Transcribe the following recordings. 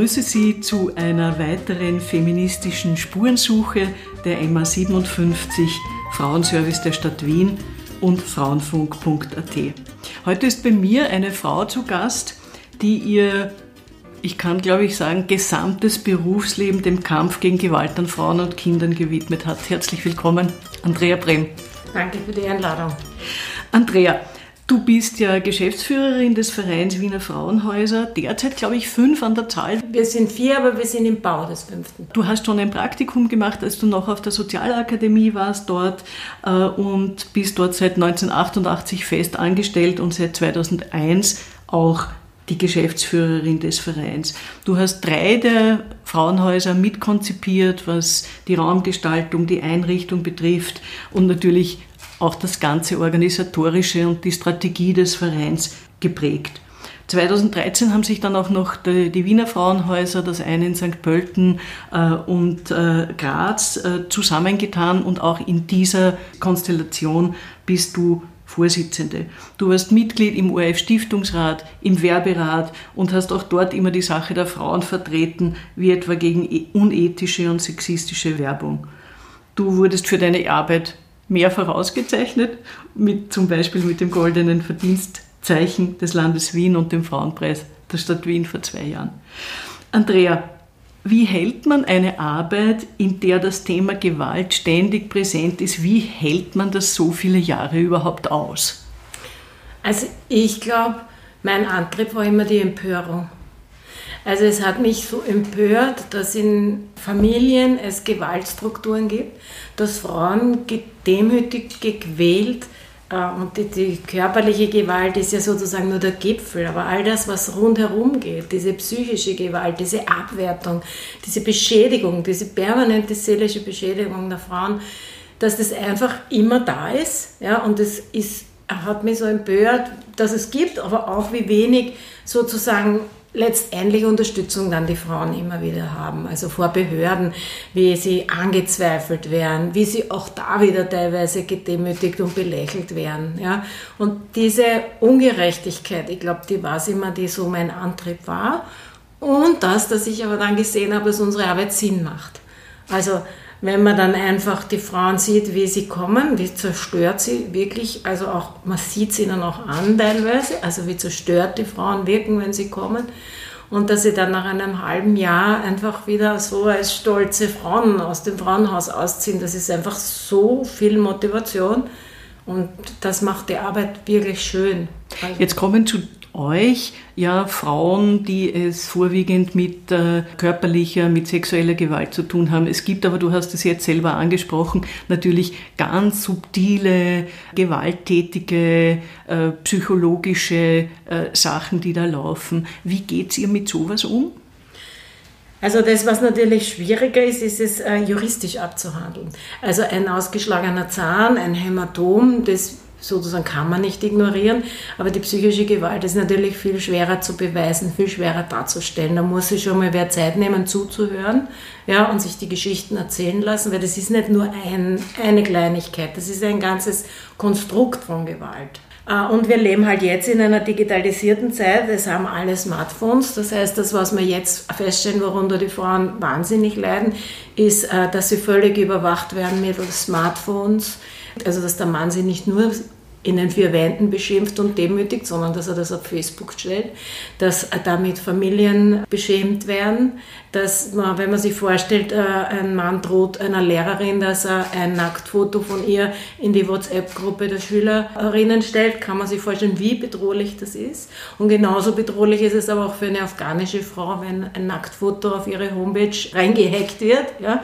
begrüße Sie zu einer weiteren feministischen Spurensuche der MA 57 Frauenservice der Stadt Wien und frauenfunk.at. Heute ist bei mir eine Frau zu Gast, die ihr, ich kann glaube ich sagen, gesamtes Berufsleben dem Kampf gegen Gewalt an Frauen und Kindern gewidmet hat. Herzlich willkommen, Andrea Brem. Danke für die Einladung. Andrea, Du bist ja Geschäftsführerin des Vereins Wiener Frauenhäuser. Derzeit, glaube ich, fünf an der Zahl. Wir sind vier, aber wir sind im Bau des fünften. Du hast schon ein Praktikum gemacht, als du noch auf der Sozialakademie warst dort äh, und bist dort seit 1988 fest angestellt und seit 2001 auch die Geschäftsführerin des Vereins. Du hast drei der Frauenhäuser mitkonzipiert, was die Raumgestaltung, die Einrichtung betrifft und natürlich auch das ganze organisatorische und die Strategie des Vereins geprägt. 2013 haben sich dann auch noch die, Wiener Frauenhäuser, das eine in St. Pölten äh, und äh, Graz, äh, zusammengetan und auch in dieser Konstellation bist du Vorsitzende. Du warst Mitglied im ORF-Stiftungsrat, im Werberat und hast auch dort immer die Sache der Frauen vertreten, wie etwa gegen e-, unethische und sexistische Werbung. Du wurdest für deine Arbeit mehrfach ausgezeichnet, mit, zum Beispiel mit dem goldenen Verdienstzeichen des Landes Wien und dem Frauenpreis der Stadt Wien vor zwei Jahren. Andrea, wie hält man eine Arbeit, in der das Thema Gewalt ständig präsent ist, wie hält man das so viele Jahre überhaupt aus? Also ich glaube, mein Antrieb war immer die Empörung. Also es hat mich so empört, dass in Familien es Gewaltstrukturen gibt, dass Frauen gedemütigt, gequält äh, und die, die, körperliche Gewalt ist ja sozusagen nur der Gipfel, aber all das, was rundherum geht, diese psychische Gewalt, diese Abwertung, diese Beschädigung, diese permanente seelische Beschädigung der Frauen, dass das einfach immer da ist ja, und es ist hat mich so empört, dass es gibt, aber auch wie wenig sozusagen letztendlich Unterstützung dann die Frauen immer wieder haben, also vor Behörden, wie sie angezweifelt werden, wie sie auch da wieder teilweise gedemütigt und belächelt werden. Ja? Und diese Ungerechtigkeit, ich glaube, die war es immer, die so mein Antrieb war. Und das, dass ich aber dann gesehen habe, dass unsere Arbeit Sinn macht. Also wenn man dann einfach die Frauen sieht, wie sie kommen, wie zerstört sie wirklich, also auch, man sieht sie dann auch an teilweise, also wie zerstört die Frauen wirken, wenn sie kommen. Und dass sie dann nach einem halben Jahr einfach wieder so als stolze Frauen aus dem Frauenhaus ausziehen, das ist einfach so viel Motivation. Und das macht die Arbeit wirklich schön. Also Jetzt kommen zu euch ja Frauen, die es vorwiegend mit äh, körperlicher, mit sexueller Gewalt zu tun haben. Es gibt aber, du hast es jetzt selber angesprochen, natürlich ganz subtile, gewalttätige, äh, psychologische äh, Sachen, die da laufen. Wie geht ihr mit sowas um? Also das, was natürlich schwieriger ist, ist es äh, juristisch abzuhandeln. Also ein ausgeschlagener Zahn, ein Hämatom, das sozusagen kann man nicht ignorieren, aber die psychische Gewalt ist natürlich viel schwerer zu beweisen, viel schwerer darzustellen. Da muss sich schon mal wer Zeit nehmen zuzuhören ja, und sich die Geschichten erzählen lassen, weil das ist nicht nur ein, eine Kleinigkeit, das ist ein ganzes Konstrukt von Gewalt. Äh, und wir leben halt jetzt in einer digitalisierten Zeit. Es haben alle Smartphones. Das heißt, das, was wir jetzt feststellen, worunter die Frauen wahnsinnig leiden, ist, äh, dass sie völlig überwacht werden mittels Smartphones also dass der Mann sie nicht nur in den vier Wänden beschimpft und demütigt, sondern dass er das auf Facebook stellt, dass damit Familien beschämt werden, dass man, wenn man sich vorstellt, äh, ein Mann droht einer Lehrerin, dass er ein Nacktfoto von ihr in die WhatsApp-Gruppe der Schülerinnen stellt, kann man sich vorstellen, wie bedrohlich das ist. Und genauso bedrohlich ist es aber auch für eine afghanische Frau, wenn ein Nacktfoto auf ihre Homepage reingehackt wird. Ja?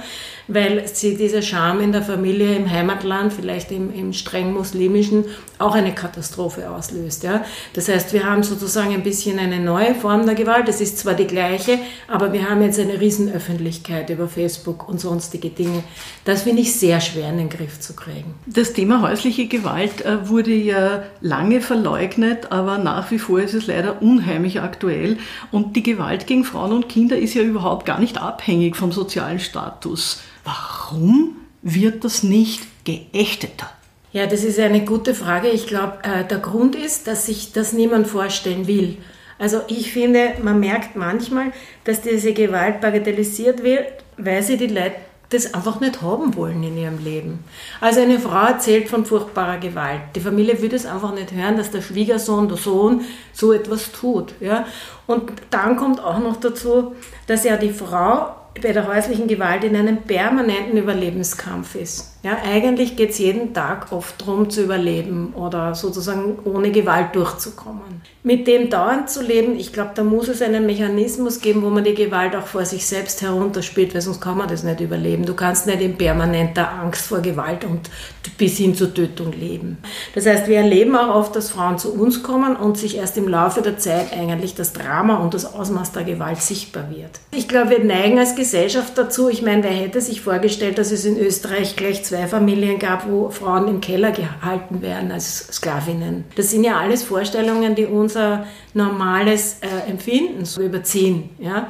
weil sie diese Scham in der Familie im Heimatland, vielleicht im, im streng muslimischen, auch eine Katastrophe auslöst. Ja? Das heißt, wir haben sozusagen ein bisschen eine neue Form der Gewalt. Es ist zwar die gleiche, aber wir haben jetzt eine Riesenöffentlichkeit über Facebook und sonstige Dinge. Das finde ich sehr schwer in den Griff zu kriegen. Das Thema häusliche Gewalt äh, wurde ja lange verleugnet, aber nach wie vor ist es leider unheimlich aktuell. Und die Gewalt gegen Frauen und Kinder ist ja überhaupt gar nicht abhängig vom sozialen Status. Warum wird das nicht geächteter? Ja, das ist eine gute Frage. Ich glaube, äh, der Grund ist, dass sich das niemand vorstellen will. Also ich finde, man merkt manchmal, dass diese Gewalt bagatellisiert wird, weil sie die Leute das einfach nicht haben wollen in ihrem Leben. Also eine Frau erzählt von furchtbarer Gewalt. Die Familie würde es einfach nicht hören, dass der Schwiegersohn, der Sohn so etwas tut. Ja? Und dann kommt auch noch dazu, dass ja die Frau bei der häuslichen Gewalt in einem permanenten Überlebenskampf ist. Ja, eigentlich geht es jeden Tag oft darum zu überleben oder sozusagen ohne Gewalt durchzukommen. Mit dem dauernd zu leben, ich glaube, da muss es einen Mechanismus geben, wo man die Gewalt auch vor sich selbst herunterspielt, weil sonst kann man das nicht überleben. Du kannst nicht in permanenter Angst vor Gewalt und bis hin zur Tötung leben. Das heißt, wir erleben auch oft, dass Frauen zu uns kommen und sich erst im Laufe der Zeit eigentlich das Drama und das Ausmaß der Gewalt sichtbar wird. Ich glaube, wir neigen als Gesellschaft dazu, ich meine, wer hätte sich vorgestellt, dass es in Österreich gleich zwei zwei Familien gab, wo Frauen im Keller gehalten werden als Sklavinnen. Das sind ja alles Vorstellungen, die unser normales äh, Empfinden so überziehen. Ja?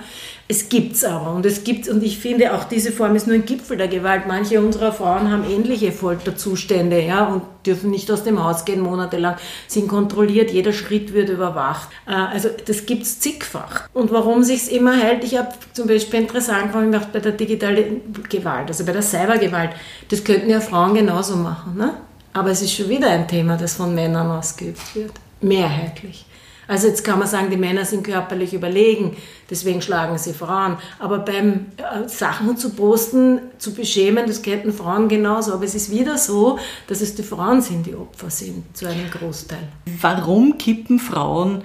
Es gibt's aber und es gibt und ich finde auch diese Form ist nur ein Gipfel der Gewalt. Manche unserer Frauen haben ähnliche Folterzustände, ja, und dürfen nicht aus dem Haus gehen monatelang, sind kontrolliert, jeder Schritt wird überwacht. Äh, also das gibt's zigfach. Und warum sich's immer hält, ich habe zum Beispiel interessant gemacht bei der digitalen Gewalt, also bei der Cybergewalt. Das könnten ja Frauen genauso machen, ne? Aber es ist schon wieder ein Thema, das von Männern ausgeübt wird, mehrheitlich. Also jetzt kann man sagen, die Männer sind körperlich überlegen, deswegen schlagen sie Frauen. Aber beim äh, Sachen zu posten, zu beschämen, das könnten Frauen genauso. Aber es ist wieder so, dass es die Frauen sind, die Opfer sind, zu einem Großteil. Warum kippen Frauen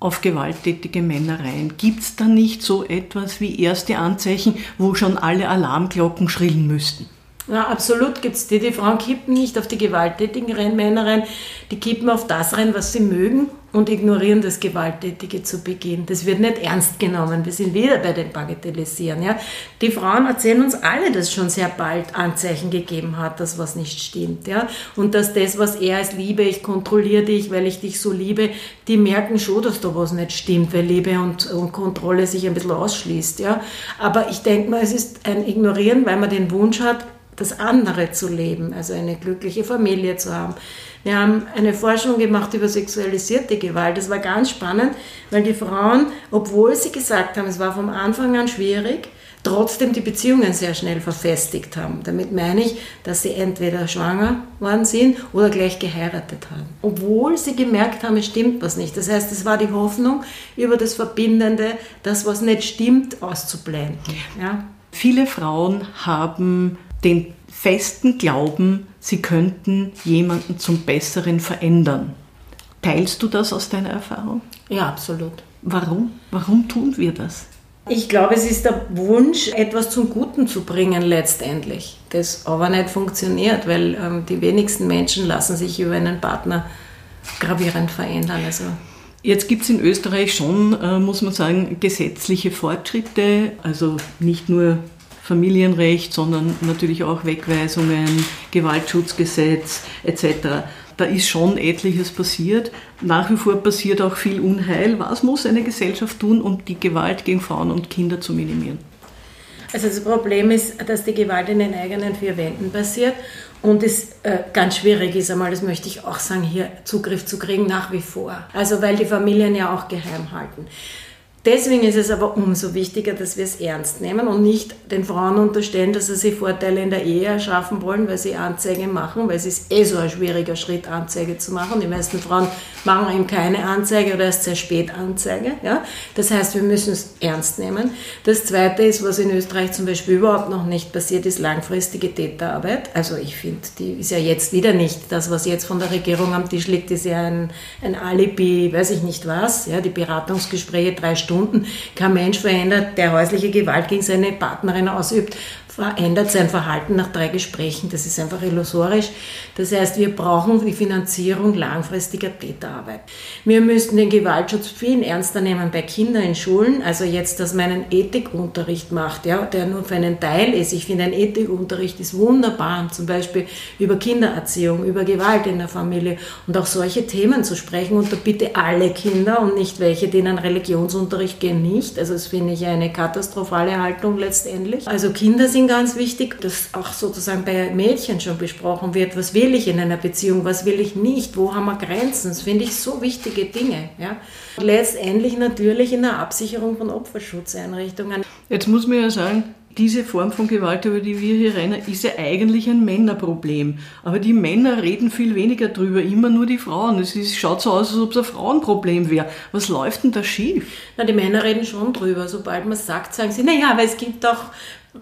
auf gewalttätige Männer rein? Gibt es da nicht so etwas wie erste Anzeichen, wo schon alle Alarmglocken schrillen müssten? Ja, absolut gibt es die. Die Frauen kippen nicht auf die gewalttätigen Männer rein, die kippen auf das rein, was sie mögen und ignorieren das Gewalttätige zu Beginn. Das wird nicht ernst genommen. Wir sind wieder bei den Bagatellisieren. Ja? Die Frauen erzählen uns alle, dass schon sehr bald Anzeichen gegeben hat, dass was nicht stimmt. Ja? Und dass das, was er als Liebe, ich kontrolliere dich, weil ich dich so liebe, die merken schon, dass da was nicht stimmt, weil Liebe und, und Kontrolle sich ein bisschen ausschließt. Ja? Aber ich denke mal, es ist ein Ignorieren, weil man den Wunsch hat, das andere zu leben, also eine glückliche Familie zu haben. Wir haben eine Forschung gemacht über sexualisierte Gewalt. Das war ganz spannend, weil die Frauen, obwohl sie gesagt haben, es war vom Anfang an schwierig, trotzdem die Beziehungen sehr schnell verfestigt haben. Damit meine ich, dass sie entweder schwanger worden sind oder gleich geheiratet haben. Obwohl sie gemerkt haben, es stimmt was nicht. Das heißt, es war die Hoffnung über das Verbindende, das, was nicht stimmt, auszublenden. Ja? Viele Frauen haben den festen Glauben, sie könnten jemanden zum Besseren verändern. Teilst du das aus deiner Erfahrung? Ja, absolut. Warum? Warum tun wir das? Ich glaube, es ist der Wunsch, etwas zum Guten zu bringen letztendlich, das aber nicht funktioniert, weil ähm, die wenigsten Menschen lassen sich über einen Partner gravierend verändern. Also Jetzt gibt es in Österreich schon, äh, muss man sagen, gesetzliche Fortschritte, also nicht nur Familienrecht, sondern natürlich auch Wegweisungen, Gewaltschutzgesetz etc. Da ist schon etliches passiert. Nach wie vor passiert auch viel Unheil. Was muss eine Gesellschaft tun, um die Gewalt gegen Frauen und Kinder zu minimieren? Also das Problem ist, dass die Gewalt in den eigenen vier Wänden passiert und es äh, ganz schwierig ist einmal, das möchte ich auch sagen, hier Zugriff zu kriegen nach wie vor. Also weil die Familien ja auch geheim halten. Deswegen ist es aber umso wichtiger, dass wir es ernst nehmen und nicht den Frauen unterstellen, dass sie sich Vorteile in der Ehe erschaffen wollen, weil sie Anzeige machen, weil es ist eh so ein schwieriger Schritt, Anzeige zu machen. Die meisten Frauen machen eben keine Anzeige oder erst sehr spät Anzeige. Ja? Das heißt, wir müssen es ernst nehmen. Das Zweite ist, was in Österreich zum Beispiel überhaupt noch nicht passiert, ist langfristige Täterarbeit. Also ich finde, die ist ja jetzt wieder nicht. Das, was jetzt von der Regierung am Tisch liegt, ist ja ein, ein Alibi, weiß ich nicht was. Ja? Die Beratungsgespräche, drei Stunden Stunden kein Mensch verändert, der häusliche Gewalt gegen seine Partnerin ausübt, verändert sein Verhalten nach drei Gesprächen. Das ist einfach illusorisch. Das heißt, wir brauchen die Finanzierung langfristiger Täterarbeit. Wir müssten den Gewaltschutz viel ernster nehmen bei Kindern in Schulen. Also jetzt, dass man einen Ethikunterricht macht, ja, der nur für einen Teil ist. Ich finde, ein Ethikunterricht ist wunderbar, zum Beispiel über Kindererziehung, über Gewalt in der Familie und auch solche Themen zu sprechen. Und da bitte alle Kinder und nicht welche, die in einen Religionsunterricht gehen, nicht. Also das finde ich eine katastrophale Haltung letztendlich. Also Kinder sind sind ganz wichtig, dass auch sozusagen bei Mädchen schon besprochen wird, was will ich in einer Beziehung, was will ich nicht, wo haben wir Grenzen. Das finde ich so wichtige Dinge. Ja. Letztendlich natürlich in der Absicherung von Opferschutzeinrichtungen. Jetzt muss man ja sagen, diese Form von Gewalt, über die wir hier reden, ist ja eigentlich ein Männerproblem. Aber die Männer reden viel weniger drüber, immer nur die Frauen. Es ist, schaut so aus, als ob es ein Frauenproblem wäre. Was läuft denn da schief? Na, die Männer reden schon drüber. Sobald man es sagt, sagen sie, naja, aber es gibt doch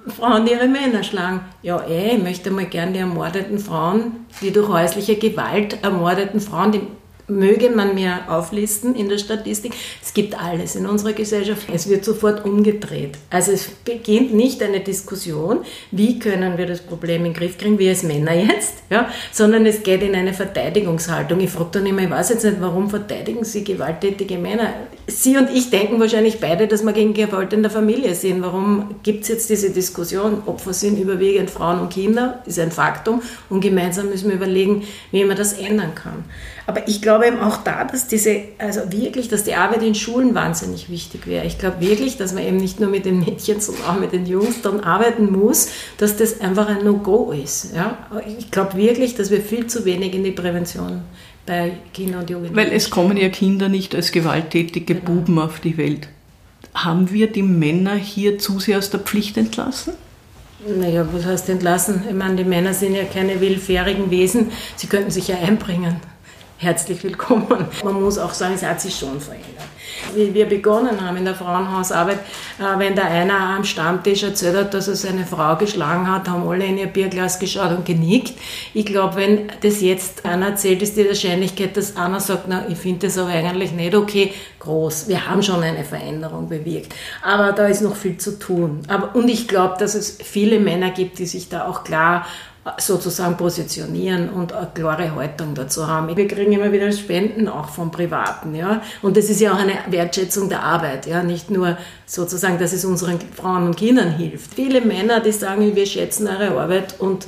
Frauen, die ihre Männer schlagen. Ja, eh, ich möchte mal gern die ermordeten Frauen, die durch häusliche Gewalt ermordeten Frauen, die möge man mir auflisten in der Statistik. Es gibt alles in unserer Gesellschaft. Es wird sofort umgedreht. Also es beginnt nicht eine Diskussion, wie können wir das Problem in den Griff kriegen, wir als Männer jetzt, ja, sondern es geht in eine Verteidigungshaltung. Ich frage dann immer, ich weiß jetzt nicht, warum verteidigen Sie gewalttätige Männer? Sie und ich denken wahrscheinlich beide, dass wir gegen Gewalt in der Familie sind. Warum gibt es jetzt diese Diskussion? Opfer sind überwiegend Frauen und Kinder, ist ein Faktum. Und gemeinsam müssen wir überlegen, wie man das ändern kann. Aber ich glaube eben auch da, dass diese, also wirklich, dass die Arbeit in Schulen wahnsinnig wichtig wäre. Ich glaube wirklich, dass man eben nicht nur mit den Mädchen, sondern auch mit den Jungs dann arbeiten muss, dass das einfach ein No-Go ist. Ja? Ich glaube wirklich, dass wir viel zu wenig in die Prävention bei Kindern und Jugendlichen. Weil es kommen ja Kinder nicht als gewalttätige genau. Buben auf die Welt. Haben wir die Männer hier zu sehr aus der Pflicht entlassen? Naja, was heißt entlassen? Ich meine, die Männer sind ja keine willfährigen Wesen, sie könnten sich ja einbringen herzlich willkommen. Man muss auch sagen, es hat sich schon verändert. Wie wir begonnen haben in der Frauenhausarbeit, äh, wenn da einer am Stammtisch erzählt hat, dass er seine Frau geschlagen hat, haben alle in ihr Bierglas geschaut und genickt. Ich glaube, wenn das jetzt einer erzählt, ist die Wahrscheinlichkeit, dass einer sagt, na, ich finde das aber eigentlich nicht okay, groß. Wir haben schon eine Veränderung bewirkt. Aber da ist noch viel zu tun. Aber, und ich glaube, dass es viele Männer gibt, die sich da auch klar sozusagen positionieren und eine klare Haltung dazu haben. Wir kriegen immer wieder Spenden auch vom Privaten, ja. Und das ist ja auch eine Wertschätzung der Arbeit, ja. Nicht nur sozusagen, dass es unseren Frauen und Kindern hilft. Viele Männer, die sagen, wir schätzen eure Arbeit und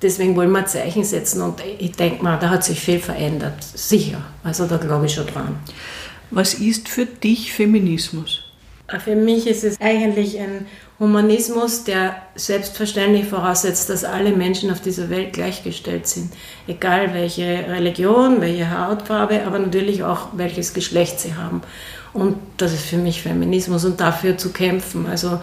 deswegen wollen wir Zeichen setzen und ich denke mal, da hat sich viel verändert. Sicher. Also da glaube ich schon dran. Was ist für dich Feminismus? Für mich ist es eigentlich ein Humanismus, der selbstverständlich voraussetzt, dass alle Menschen auf dieser Welt gleichgestellt sind. Egal welche Religion, welche Hautfarbe, aber natürlich auch welches Geschlecht sie haben. Und das ist für mich Feminismus und dafür zu kämpfen. Also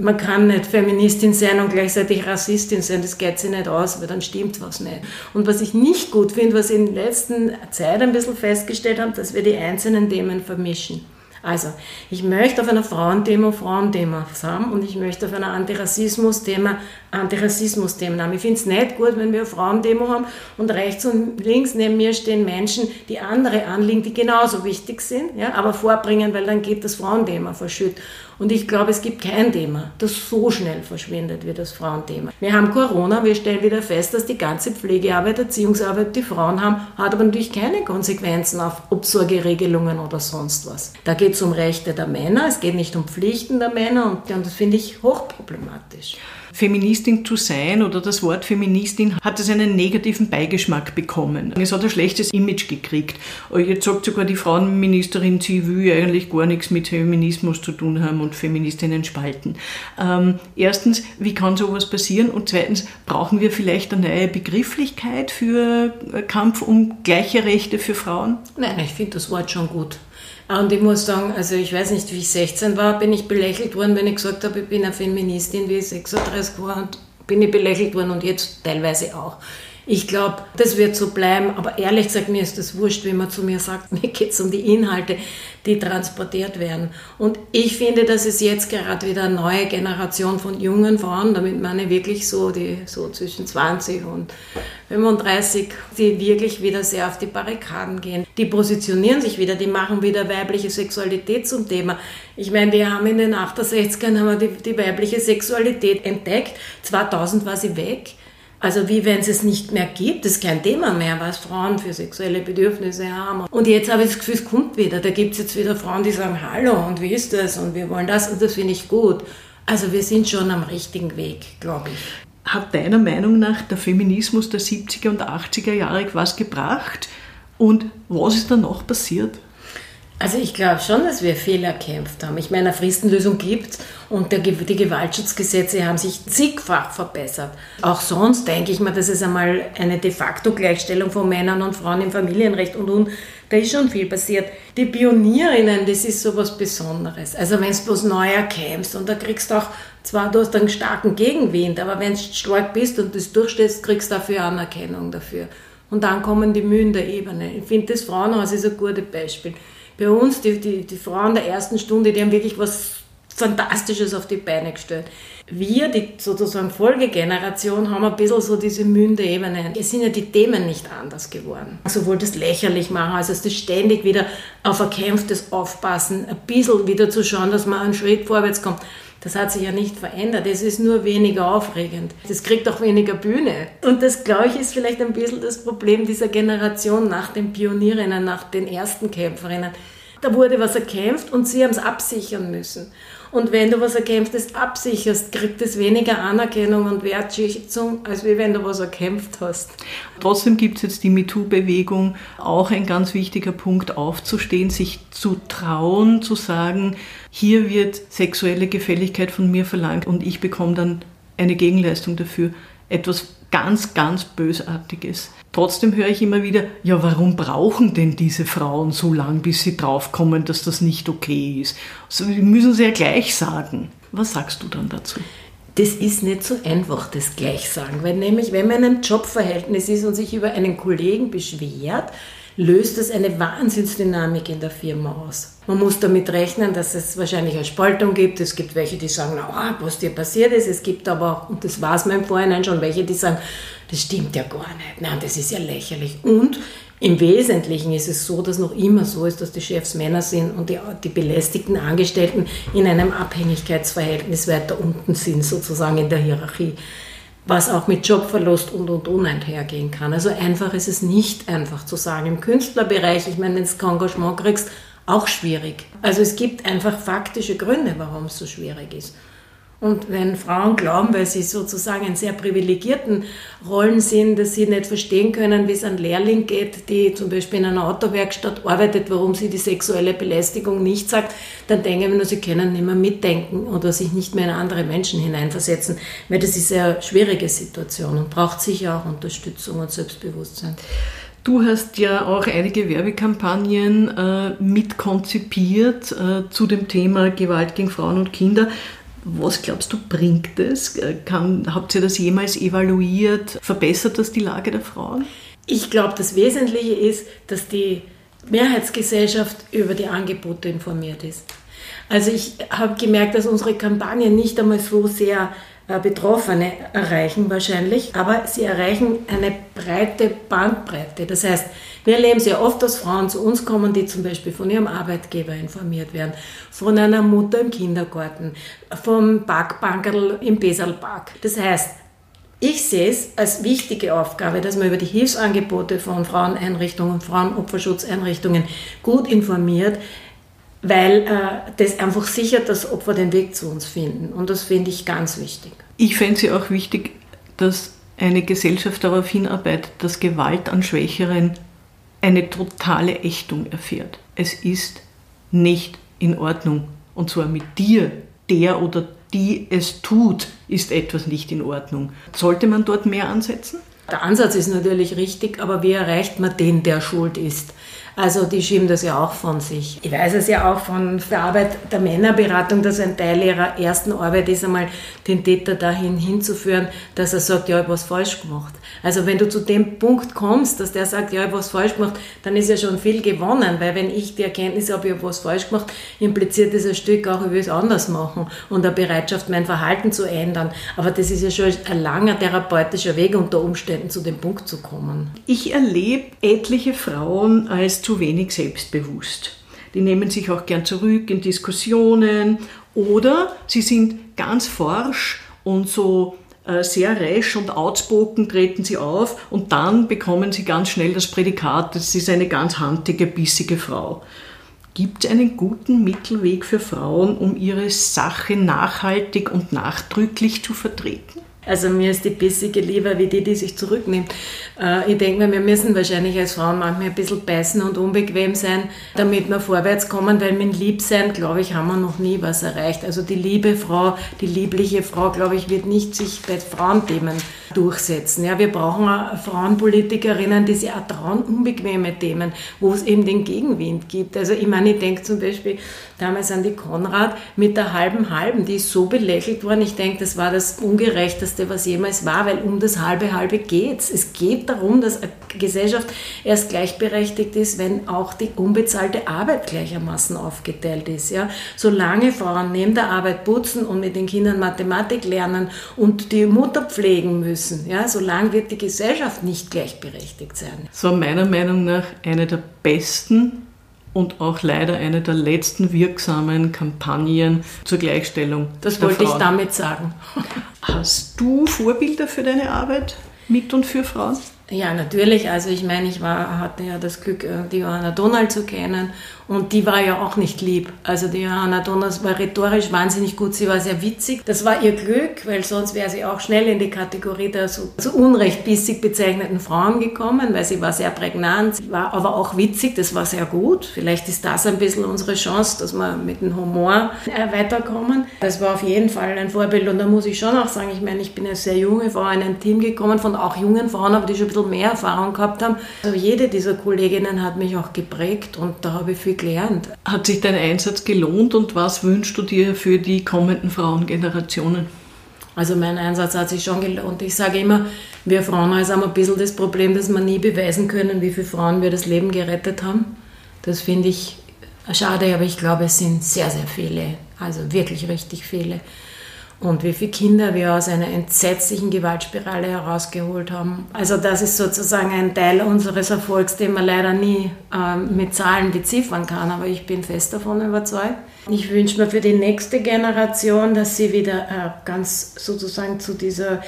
man kann nicht Feministin sein und gleichzeitig Rassistin sein, das geht sich nicht aus, weil dann stimmt was nicht. Und was ich nicht gut finde, was in letzter Zeit ein bisschen festgestellt haben, dass wir die einzelnen Themen vermischen. Also, ich möchte auf einer Frauendemo Frauendemos haben und ich möchte auf einer Antirassismus-Thema Antirassismus-Themen haben. Ich finde es nicht gut, wenn wir eine Frauendemo haben und rechts und links neben mir stehen Menschen, die andere Anliegen, die genauso wichtig sind, ja, aber vorbringen, weil dann geht das Frauenthema verschütt. Und ich glaube, es gibt kein Thema, das so schnell verschwindet wie das Frauenthema. Wir haben Corona, wir stellen wieder fest, dass die ganze Pflegearbeit, Erziehungsarbeit, die Frauen haben, hat aber natürlich keine Konsequenzen auf Obsorgeregelungen oder sonst was. Da geht es um Rechte der Männer, es geht nicht um Pflichten der Männer und, und das finde ich hochproblematisch. Feministin zu sein oder das Wort Feministin hat es einen negativen Beigeschmack bekommen. Es hat ein schlechtes Image gekriegt. Jetzt sagt sogar die Frauenministerin, sie will eigentlich gar nichts mit Feminismus zu tun haben und Feministinnen spalten. Ähm, erstens, wie kann sowas passieren? Und zweitens, brauchen wir vielleicht eine neue Begrifflichkeit für Kampf um gleiche Rechte für Frauen? Nein, ich finde das Wort schon gut. Und ich muss sagen, also ich weiß nicht, wie ich 16 war, bin ich belächelt worden, wenn ich gesagt habe, ich bin eine Feministin, wie ich 36 war, und bin ich belächelt worden und jetzt teilweise auch. Ich glaube, das wird so bleiben, aber ehrlich gesagt, mir ist das wurscht, wie man zu mir sagt, mir geht es um die Inhalte, die transportiert werden. Und ich finde, dass es jetzt gerade wieder eine neue Generation von jungen Frauen, damit meine ich wirklich so, die so zwischen 20 und 35, die wirklich wieder sehr auf die Barrikaden gehen. Die positionieren sich wieder, die machen wieder weibliche Sexualität zum Thema. Ich meine, wir haben in den 68ern haben wir die, die weibliche Sexualität entdeckt, 2000 war sie weg. Also wie wenn es es nicht mehr gibt, das ist kein Thema mehr, was Frauen für sexuelle Bedürfnisse haben. Und jetzt habe ich das Gefühl, es kommt wieder. Da gibt es jetzt wieder Frauen, die sagen, hallo und wie ist das und wir wollen das und das finde ich gut. Also wir sind schon am richtigen Weg, glaube ich. Hat deiner Meinung nach der Feminismus der 70er und 80er Jahre was gebracht? Und was ist danach passiert? Also ich glaube schon, dass wir Fehler erkämpft haben. Ich meine, eine Fristenlösung gibt und der, die Gewaltschutzgesetze haben sich zigfach verbessert. Auch sonst denke ich mal, dass es einmal eine de facto Gleichstellung von Männern und Frauen im Familienrecht und und da ist schon viel passiert. Die Pionierinnen, das ist so was Besonderes. Also wenn du was neu erkämpfst und da kriegst du auch, zwar du hast einen starken Gegenwind, aber wenn du stark bist und das durchstehst, kriegst du dafür Anerkennung dafür. Und dann kommen die Mühen der Ebene. Ich finde, das Frauenhaus ist ein gutes Beispiel bei uns, die, die, die Frauen der ersten Stunde, die haben wirklich was Fantastisches auf die Beine gestellt. Wir, die sozusagen Folgegeneration, haben ein bisschen so diese Mühen Ebene. Es sind ja die Themen nicht anders geworden. Sowohl das lächerlich machen, als das ständig wieder auf erkämpftes Aufpassen, ein bisschen wieder zu schauen, dass man einen Schritt vorwärts kommt. Das hat sich ja nicht verändert. Es ist nur weniger aufregend. Das kriegt auch weniger Bühne. Und das, glaube ich, ist vielleicht ein bisschen das Problem dieser Generation nach den Pionierinnen, nach den ersten Kämpferinnen. Da wurde was erkämpft und sie haben es absichern müssen. Und wenn du was Erkämpftes absicherst, kriegt es weniger Anerkennung und Wertschätzung, als wenn du was erkämpft hast. Trotzdem gibt es jetzt die MeToo-Bewegung, auch ein ganz wichtiger Punkt, aufzustehen, sich zu trauen, zu sagen, hier wird sexuelle Gefälligkeit von mir verlangt und ich bekomme dann eine Gegenleistung dafür. Etwas ganz, ganz Bösartiges. Trotzdem höre ich immer wieder, ja, warum brauchen denn diese Frauen so lang, bis sie draufkommen, dass das nicht okay ist? Also, müssen sie ja gleich sagen. Was sagst du dann dazu? Das ist nicht so einfach, das gleich sagen, weil nämlich, wenn man in einem Jobverhältnis ist und sich über einen Kollegen beschwert, löst das eine Wahnsinnsdynamik in der Firma aus. Man muss damit rechnen, dass es wahrscheinlich eine Spaltung gibt. Es gibt welche, die sagen, na, was dir passiert ist. Es gibt aber auch, und das weiß man im Vorhinein schon, welche, die sagen, das stimmt ja gar nicht. Nein, das ist ja lächerlich. Und im Wesentlichen ist es so, dass noch immer so ist, dass die Chefs Männer sind und die, die belästigten Angestellten in einem Abhängigkeitsverhältnis weiter unten sind, sozusagen in der Hierarchie was auch mit Jobverlust und und und einhergehen kann. Also einfach ist es nicht einfach zu sagen. Im Künstlerbereich, ich meine, wenn du Engagement kriegst, auch schwierig. Also es gibt einfach faktische Gründe, warum es so schwierig ist. Und wenn Frauen glauben, weil sie sozusagen in sehr privilegierten Rollen sind, dass sie nicht verstehen können, wie es an Lehrling geht, die zum Beispiel in einer Autowerkstatt arbeitet, warum sie die sexuelle Belästigung nicht sagt, dann denken wir nur, sie können nicht mehr mitdenken oder sich nicht mehr in andere Menschen hineinversetzen, weil das ist eine schwierige Situation und braucht sicher auch Unterstützung und Selbstbewusstsein. Du hast ja auch einige Werbekampagnen äh, mitkonzipiert äh, zu dem Thema Gewalt gegen Frauen und Kinder. Was glaubst du, bringt es? Habt ihr das jemals evaluiert? Verbessert das die Lage der Frauen? Ich glaube, das Wesentliche ist, dass die Mehrheitsgesellschaft über die Angebote informiert ist. Also ich habe gemerkt, dass unsere Kampagnen nicht einmal so sehr Betroffene erreichen wahrscheinlich, aber sie erreichen eine breite Bandbreite. Das heißt, wir erleben sehr oft, dass Frauen zu uns kommen, die zum Beispiel von ihrem Arbeitgeber informiert werden, von einer Mutter im Kindergarten, vom Parkbankerl im Besalpark. Das heißt, ich sehe es als wichtige Aufgabe, dass man über die Hilfsangebote von Fraueneinrichtungen, Frauenopferschutzeinrichtungen gut informiert, weil äh, das einfach sichert, dass Opfer den Weg zu uns finden. Und das finde ich ganz wichtig. Ich fände es ja auch wichtig, dass eine Gesellschaft darauf hinarbeitet, dass Gewalt an Schwächeren eine totale Ächtung erfährt. Es ist nicht in Ordnung. Und zwar mit dir, der oder die es tut, ist etwas nicht in Ordnung. Sollte man dort mehr ansetzen? Der Ansatz ist natürlich richtig, aber wie erreicht man den, der schuld ist? Also die schieben das ja auch von sich. Ich weiß es ja auch von der Arbeit der Männerberatung, dass ein Teil ihrer ersten Arbeit ist, einmal den Täter dahin hinzuführen, dass er sagt, ja, ich habe was falsch gemacht. Also wenn du zu dem Punkt kommst, dass der sagt, ja, ich habe was falsch gemacht, dann ist ja schon viel gewonnen, weil wenn ich die Erkenntnis habe, ich habe was falsch gemacht, impliziert das ein Stück auch, ich will es anders machen und eine Bereitschaft, mein Verhalten zu ändern. Aber das ist ja schon ein langer therapeutischer Weg unter Umständen zu dem Punkt zu kommen. Ich erlebe etliche Frauen als zu wenig selbstbewusst. Die nehmen sich auch gern zurück in Diskussionen oder sie sind ganz forsch und so sehr rasch und outspoken treten sie auf und dann bekommen sie ganz schnell das Prädikat, das ist eine ganz handige, bissige Frau. Gibt es einen guten Mittelweg für Frauen, um ihre Sache nachhaltig und nachdrücklich zu vertreten? Also mir ist die bissige lieber wie die, die sich zurücknimmt. Äh, ich denke mir, wir müssen wahrscheinlich als Frauen manchmal ein bisschen beißen und unbequem sein, damit wir vorwärts kommen, weil mit Liebsein, glaube ich, haben wir noch nie was erreicht. Also die liebe Frau, die liebliche Frau, glaube ich, wird nicht sich bei Frauenthemen durchsetzen. Ja, wir brauchen Frauenpolitikerinnen, die sich auch trauen, unbequeme Themen, wo es eben den Gegenwind gibt. Also ich meine, ich denke zum Beispiel damals an die Konrad mit der halben Halben, die ist so belächelt worden. Ich denke, das war das Ungerechteste, was jemals war, weil um das halbe Halbe geht's. Es geht darum, dass eine Gesellschaft erst gleichberechtigt ist, wenn auch die unbezahlte Arbeit gleichermaßen aufgeteilt ist. Ja? Solange Frauen neben der Arbeit putzen und mit den Kindern Mathematik lernen und die Mutter pflegen müssen, ja, solange wird die Gesellschaft nicht gleichberechtigt sein. So meiner Meinung nach eine der besten und auch leider eine der letzten wirksamen Kampagnen zur Gleichstellung. Das wollte Frauen. ich damit sagen. Hast du Vorbilder für deine Arbeit mit und für Frauen? Ja, natürlich. Also ich meine, ich war, hatte ja das Glück, äh, die Johanna Donald zu kennen und die war ja auch nicht lieb. Also die Johanna Donald war rhetorisch wahnsinnig gut, sie war sehr witzig. Das war ihr Glück, weil sonst wäre sie auch schnell in die Kategorie der so, so unrecht bissig bezeichneten Frauen gekommen, weil sie war sehr prägnant, sie war aber auch witzig, das war sehr gut. Vielleicht ist das ein bisschen unsere Chance, dass wir mit dem Humor äh, weiterkommen. Das war auf jeden Fall ein Vorbild und da muss ich schon auch sagen, ich meine, ich bin eine sehr junge Frau in ein Team gekommen von auch jungen Frauen, aber die schon ein bisschen mehr Erfahrung gehabt haben. Also jede dieser Kolleginnen hat mich auch geprägt und da habe ich viel gelernt. Hat sich dein Einsatz gelohnt und was wünschst du dir für die kommenden Frauengenerationen? Also mein Einsatz hat sich schon gelohnt. Ich sage immer, wir Frauen haben ein bisschen das Problem, dass wir nie beweisen können, wie viele Frauen wir das Leben gerettet haben. Das finde ich schade, aber ich glaube, es sind sehr, sehr viele. Also wirklich richtig viele und wie viele Kinder wir aus einer entsetzlichen Gewaltspirale herausgeholt haben. Also das ist sozusagen ein Teil unseres Erfolgs, den man leider nie äh, mit Zahlen beziffern kann, aber ich bin fest davon überzeugt. Ich wünsche mir für die nächste Generation, dass sie wieder äh, ganz sozusagen zu dieser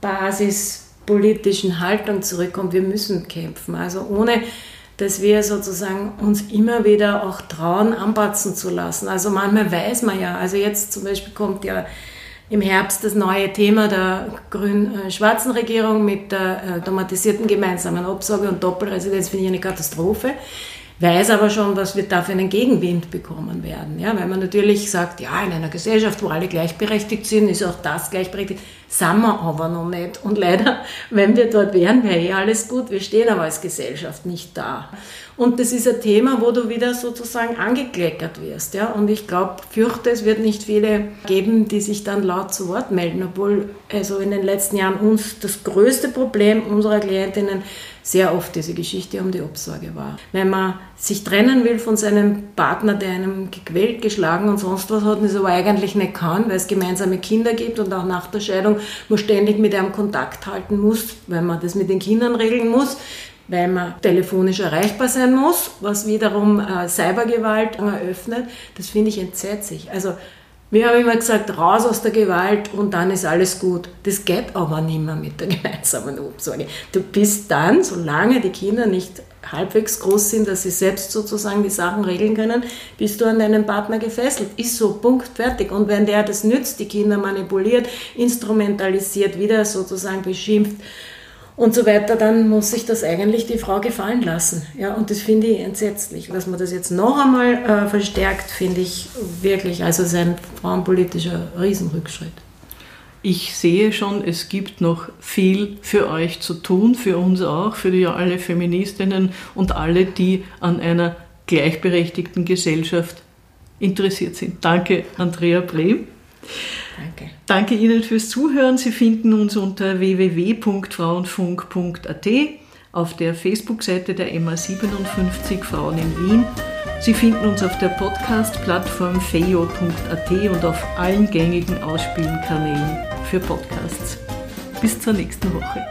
basispolitischen Haltung zurückkommt. Wir müssen kämpfen. Also ohne dass wir sozusagen uns immer wieder auch trauen, anpatzen zu lassen. Also manchmal weiß man ja, also jetzt zum Beispiel kommt ja im Herbst das neue Thema der grün-schwarzen Regierung mit der äh, automatisierten gemeinsamen Obsorge und Doppelresidenz finde ich eine Katastrophe. Weiß aber schon, was wir da für einen Gegenwind bekommen werden. Ja, weil man natürlich sagt, ja, in einer Gesellschaft, wo alle gleichberechtigt sind, ist auch das gleichberechtigt. Sind wir aber noch nicht. Und leider, wenn wir dort wären, wäre eh alles gut. Wir stehen aber als Gesellschaft nicht da. Und das ist ein Thema, wo du wieder sozusagen angekleckert wirst. Ja? Und ich glaube, fürchte, es wird nicht viele geben, die sich dann laut zu Wort melden, obwohl also in den letzten Jahren uns das größte Problem unserer Klientinnen sehr oft diese Geschichte um die Obsorge war. Wenn man sich trennen will von seinem Partner, der einem gequält, geschlagen und sonst was hat, und es aber eigentlich nicht kann, weil es gemeinsame Kinder gibt und auch nach der Scheidung man ständig mit einem Kontakt halten muss, weil man das mit den Kindern regeln muss, weil man telefonisch erreichbar sein muss, was wiederum äh, Cybergewalt eröffnet. Das finde ich entsetzlich. Also wir haben immer gesagt, raus aus der Gewalt und dann ist alles gut. Das geht aber nicht mehr mit der gemeinsamen Obsorge. Du bist dann, solange die Kinder nicht halbwegs groß sind, dass sie selbst sozusagen die Sachen regeln können, bist du an deinen Partner gefesselt. Ist so, Punkt, fertig. Und wenn der das nützt, die Kinder manipuliert, instrumentalisiert, wieder sozusagen beschimpft, und so weiter, dann muss sich das eigentlich die Frau gefallen lassen. Ja, und das finde ich entsetzlich. Dass man das jetzt noch einmal äh, verstärkt, finde ich wirklich, also ein frauenpolitischer Riesenrückschritt. Ich sehe schon, es gibt noch viel für euch zu tun, für uns auch, für die alle Feministinnen und alle, die an einer gleichberechtigten Gesellschaft interessiert sind. Danke, Andrea Brehm. Danke. Danke Ihnen fürs Zuhören. Sie finden uns unter www.frauenfunk.at auf der Facebook-Seite der MA57 Frauen in Wien. Sie finden uns auf der Podcast-Plattform feio.at und auf allen gängigen Ausspielenkanälen für Podcasts. Bis zur nächsten Woche.